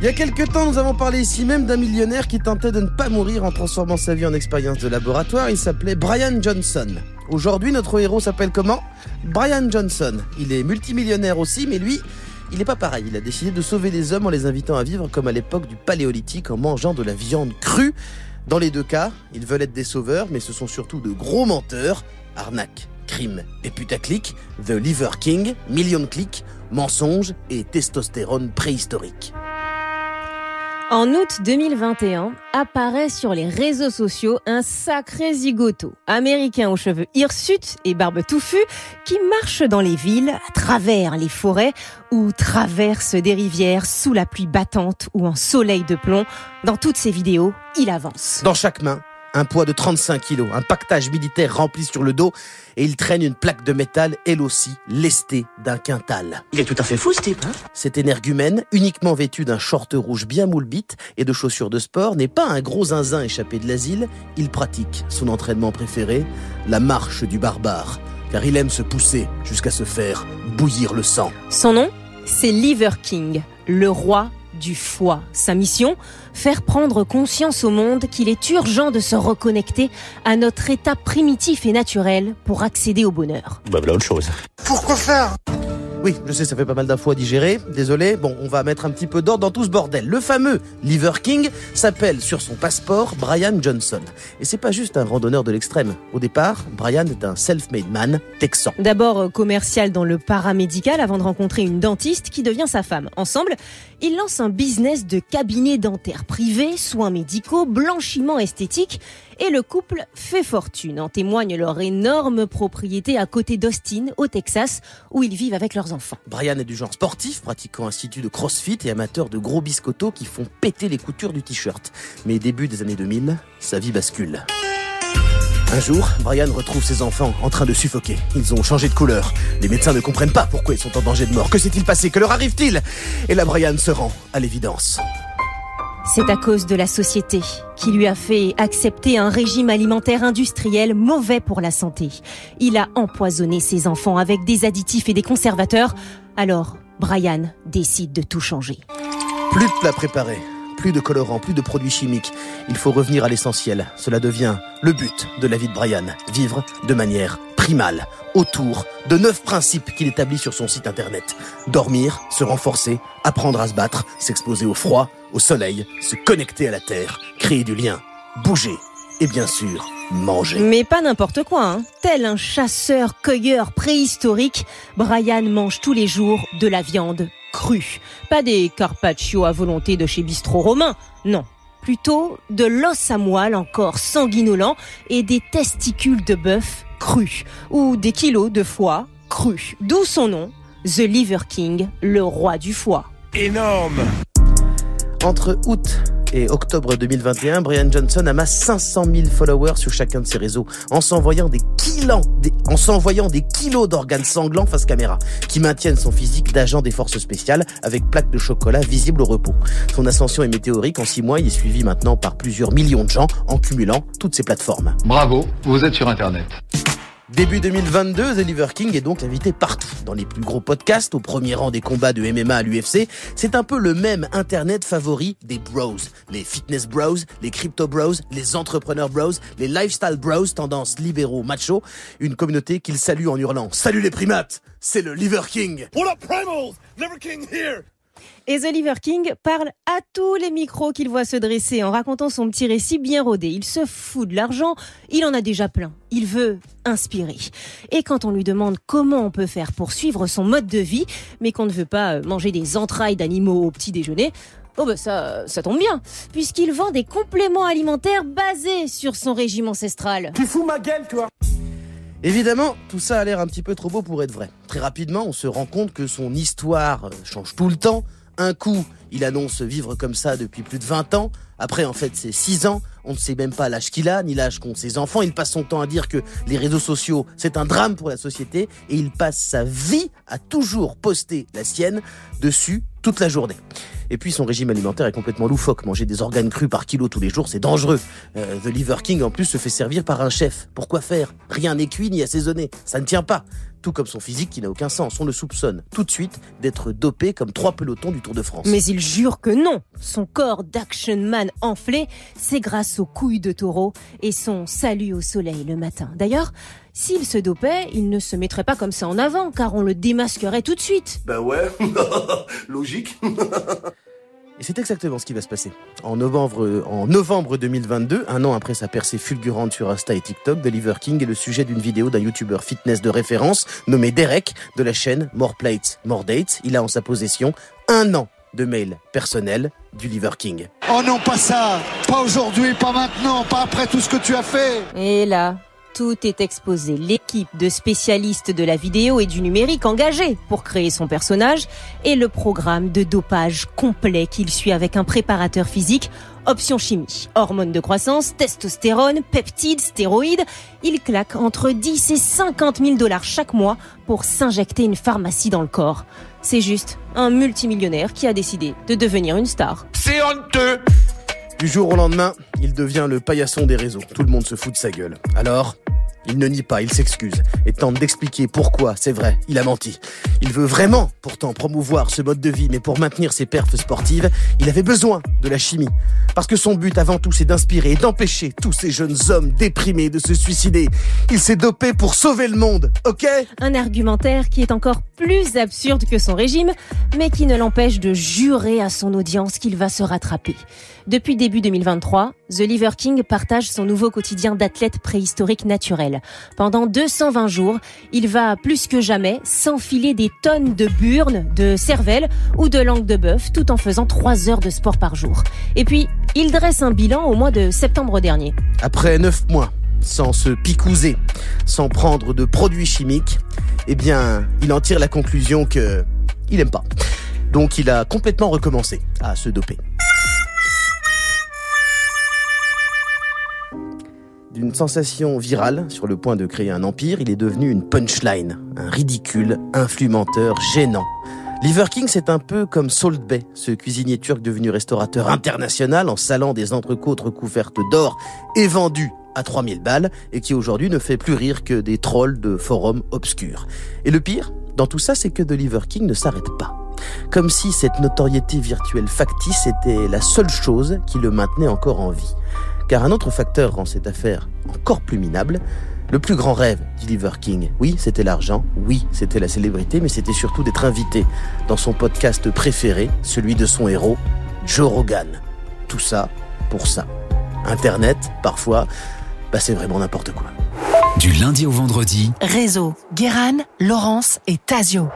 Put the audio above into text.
Il y a quelques temps, nous avons parlé ici même d'un millionnaire qui tentait de ne pas mourir en transformant sa vie en expérience de laboratoire. Il s'appelait Brian Johnson. Aujourd'hui, notre héros s'appelle comment? Brian Johnson. Il est multimillionnaire aussi, mais lui, il n'est pas pareil. Il a décidé de sauver les hommes en les invitant à vivre comme à l'époque du Paléolithique en mangeant de la viande crue. Dans les deux cas, ils veulent être des sauveurs, mais ce sont surtout de gros menteurs. Arnaque, crime et putaclic, The Liver King, million clics, mensonges et testostérone préhistorique. En août 2021, apparaît sur les réseaux sociaux un sacré zigoto, américain aux cheveux hirsutes et barbe touffue, qui marche dans les villes, à travers les forêts, ou traverse des rivières sous la pluie battante ou en soleil de plomb. Dans toutes ces vidéos, il avance. Dans chaque main, un poids de 35 kilos, un pactage militaire rempli sur le dos, et il traîne une plaque de métal, elle aussi, lestée d'un quintal. Il est tout à fait fou, ce type, hein? Cet énergumène, uniquement vêtu d'un short rouge bien moulbite et de chaussures de sport, n'est pas un gros zinzin échappé de l'asile, il pratique son entraînement préféré, la marche du barbare, car il aime se pousser jusqu'à se faire bouillir le sang. Son nom, c'est Liver King, le roi du foie. Sa mission Faire prendre conscience au monde qu'il est urgent de se reconnecter à notre état primitif et naturel pour accéder au bonheur. Bah voilà autre chose. Pourquoi faire? Oui, je sais, ça fait pas mal d'infos à digérer. Désolé. Bon, on va mettre un petit peu d'ordre dans tout ce bordel. Le fameux Liver King s'appelle sur son passeport Brian Johnson. Et c'est pas juste un randonneur de l'extrême. Au départ, Brian est un self-made man texan. D'abord euh, commercial dans le paramédical avant de rencontrer une dentiste qui devient sa femme. Ensemble, ils lancent un business de cabinet dentaire privé, soins médicaux, blanchiment esthétique et le couple fait fortune. En témoigne leur énorme propriété à côté d'Austin, au Texas, où ils vivent avec leurs enfants. Brian est du genre sportif, pratiquant un institut de crossfit et amateur de gros biscottos qui font péter les coutures du t-shirt. Mais début des années 2000, sa vie bascule. Un jour, Brian retrouve ses enfants en train de suffoquer. Ils ont changé de couleur. Les médecins ne comprennent pas pourquoi ils sont en danger de mort. Que s'est-il passé? Que leur arrive-t-il? Et là, Brian se rend à l'évidence. C'est à cause de la société qui lui a fait accepter un régime alimentaire industriel mauvais pour la santé. Il a empoisonné ses enfants avec des additifs et des conservateurs. Alors, Brian décide de tout changer. Plus de plats préparés, plus de colorants, plus de produits chimiques. Il faut revenir à l'essentiel. Cela devient le but de la vie de Brian. Vivre de manière autour de neuf principes qu'il établit sur son site internet. Dormir, se renforcer, apprendre à se battre, s'exposer au froid, au soleil, se connecter à la terre, créer du lien, bouger et bien sûr manger. Mais pas n'importe quoi, hein. Tel un chasseur-cueilleur préhistorique, Brian mange tous les jours de la viande crue. Pas des carpaccio à volonté de chez Bistrot Romain, non. Plutôt de l'os à moelle encore sanguinolent et des testicules de bœuf crus. Ou des kilos de foie crus. D'où son nom, The Liver King, le roi du foie. Énorme Entre août et octobre 2021, Brian Johnson amasse 500 000 followers sur chacun de ses réseaux en s'envoyant des kilos, d'organes sanglants face caméra qui maintiennent son physique d'agent des forces spéciales avec plaques de chocolat visibles au repos. Son ascension est météorique. En six mois, il est suivi maintenant par plusieurs millions de gens en cumulant toutes ces plateformes. Bravo, vous êtes sur Internet. Début 2022, The Liver King est donc invité partout, dans les plus gros podcasts, au premier rang des combats de MMA à l'UFC. C'est un peu le même internet favori des bros. Les fitness bros, les crypto bros, les entrepreneurs bros, les lifestyle bros, tendance libéraux macho. Une communauté qu'il salue en hurlant « Salut les primates C'est le Liver King !» What primals? Liver King here Et The Liver King parle à tous les micros qu'il voit se dresser en racontant son petit récit bien rodé. Il se fout de l'argent, il en a déjà plein. Il veut inspirer. Et quand on lui demande comment on peut faire pour suivre son mode de vie, mais qu'on ne veut pas euh, manger des entrailles d'animaux au petit déjeuner, Oh bah ça, ça tombe bien, puisqu'il vend des compléments alimentaires basés sur son régime ancestral. Tu fous ma gueule, toi Évidemment, tout ça a l'air un petit peu trop beau pour être vrai. Très rapidement, on se rend compte que son histoire euh, change tout le temps. Un coup, il annonce vivre comme ça depuis plus de 20 ans. Après, en fait, c'est 6 ans. On ne sait même pas l'âge qu'il a, ni l'âge qu'ont ses enfants. Il passe son temps à dire que les réseaux sociaux, c'est un drame pour la société. Et il passe sa vie à toujours poster la sienne dessus toute la journée. Et puis son régime alimentaire est complètement loufoque. Manger des organes crus par kilo tous les jours, c'est dangereux. Euh, The Liver King en plus se fait servir par un chef. Pourquoi faire? Rien n'est cuit ni assaisonné. Ça ne tient pas. Tout comme son physique qui n'a aucun sens. On le soupçonne tout de suite d'être dopé comme trois pelotons du Tour de France. Mais il jure que non. Son corps d'action man enflé, c'est grâce aux couilles de taureau et son salut au soleil le matin. D'ailleurs, s'il se dopait, il ne se mettrait pas comme ça en avant, car on le démasquerait tout de suite. Ben ouais, logique. Et c'est exactement ce qui va se passer. En novembre, en novembre 2022, un an après sa percée fulgurante sur Insta et TikTok, The Liver King est le sujet d'une vidéo d'un youtubeur fitness de référence nommé Derek de la chaîne More Plates, More Dates. Il a en sa possession un an de mails personnels du Liver King. Oh non, pas ça Pas aujourd'hui, pas maintenant, pas après tout ce que tu as fait Et là, tout est exposé. L'équipe de spécialistes de la vidéo et du numérique engagée pour créer son personnage et le programme de dopage complet qu'il suit avec un préparateur physique, option chimie, hormones de croissance, testostérone, peptides, stéroïdes. Il claque entre 10 et 50 000 dollars chaque mois pour s'injecter une pharmacie dans le corps. C'est juste un multimillionnaire qui a décidé de devenir une star. C'est honteux Du jour au lendemain, il devient le paillasson des réseaux. Tout le monde se fout de sa gueule. Alors, il ne nie pas, il s'excuse et tente d'expliquer pourquoi, c'est vrai, il a menti. Il veut vraiment pourtant promouvoir ce mode de vie, mais pour maintenir ses perfs sportives, il avait besoin de la chimie. Parce que son but avant tout, c'est d'inspirer et d'empêcher tous ces jeunes hommes déprimés de se suicider. Il s'est dopé pour sauver le monde, ok? Un argumentaire qui est encore plus absurde que son régime, mais qui ne l'empêche de jurer à son audience qu'il va se rattraper. Depuis début 2023, The Liver King partage son nouveau quotidien d'athlète préhistorique naturel. Pendant 220 jours, il va plus que jamais s'enfiler des tonnes de burnes, de cervelle ou de langue de bœuf tout en faisant 3 heures de sport par jour. Et puis, il dresse un bilan au mois de septembre dernier. Après 9 mois, sans se picouser, sans prendre de produits chimiques, eh bien, il en tire la conclusion que il aime pas. Donc il a complètement recommencé à se doper. D'une sensation virale sur le point de créer un empire, il est devenu une punchline, un ridicule, influx menteur, gênant. Liver King, c'est un peu comme Salt Bay, ce cuisinier turc devenu restaurateur international en salant des entrecôtes recouvertes d'or et vendu à 3000 balles et qui aujourd'hui ne fait plus rire que des trolls de forums obscurs. Et le pire, dans tout ça, c'est que The Liver King ne s'arrête pas. Comme si cette notoriété virtuelle factice était la seule chose qui le maintenait encore en vie. Car un autre facteur rend cette affaire encore plus minable. Le plus grand rêve d'Oliver King, oui, c'était l'argent, oui, c'était la célébrité, mais c'était surtout d'être invité dans son podcast préféré, celui de son héros, Joe Rogan. Tout ça pour ça. Internet, parfois, bah c'est vraiment n'importe quoi. Du lundi au vendredi, Réseau, Guéran, Laurence et Tazio.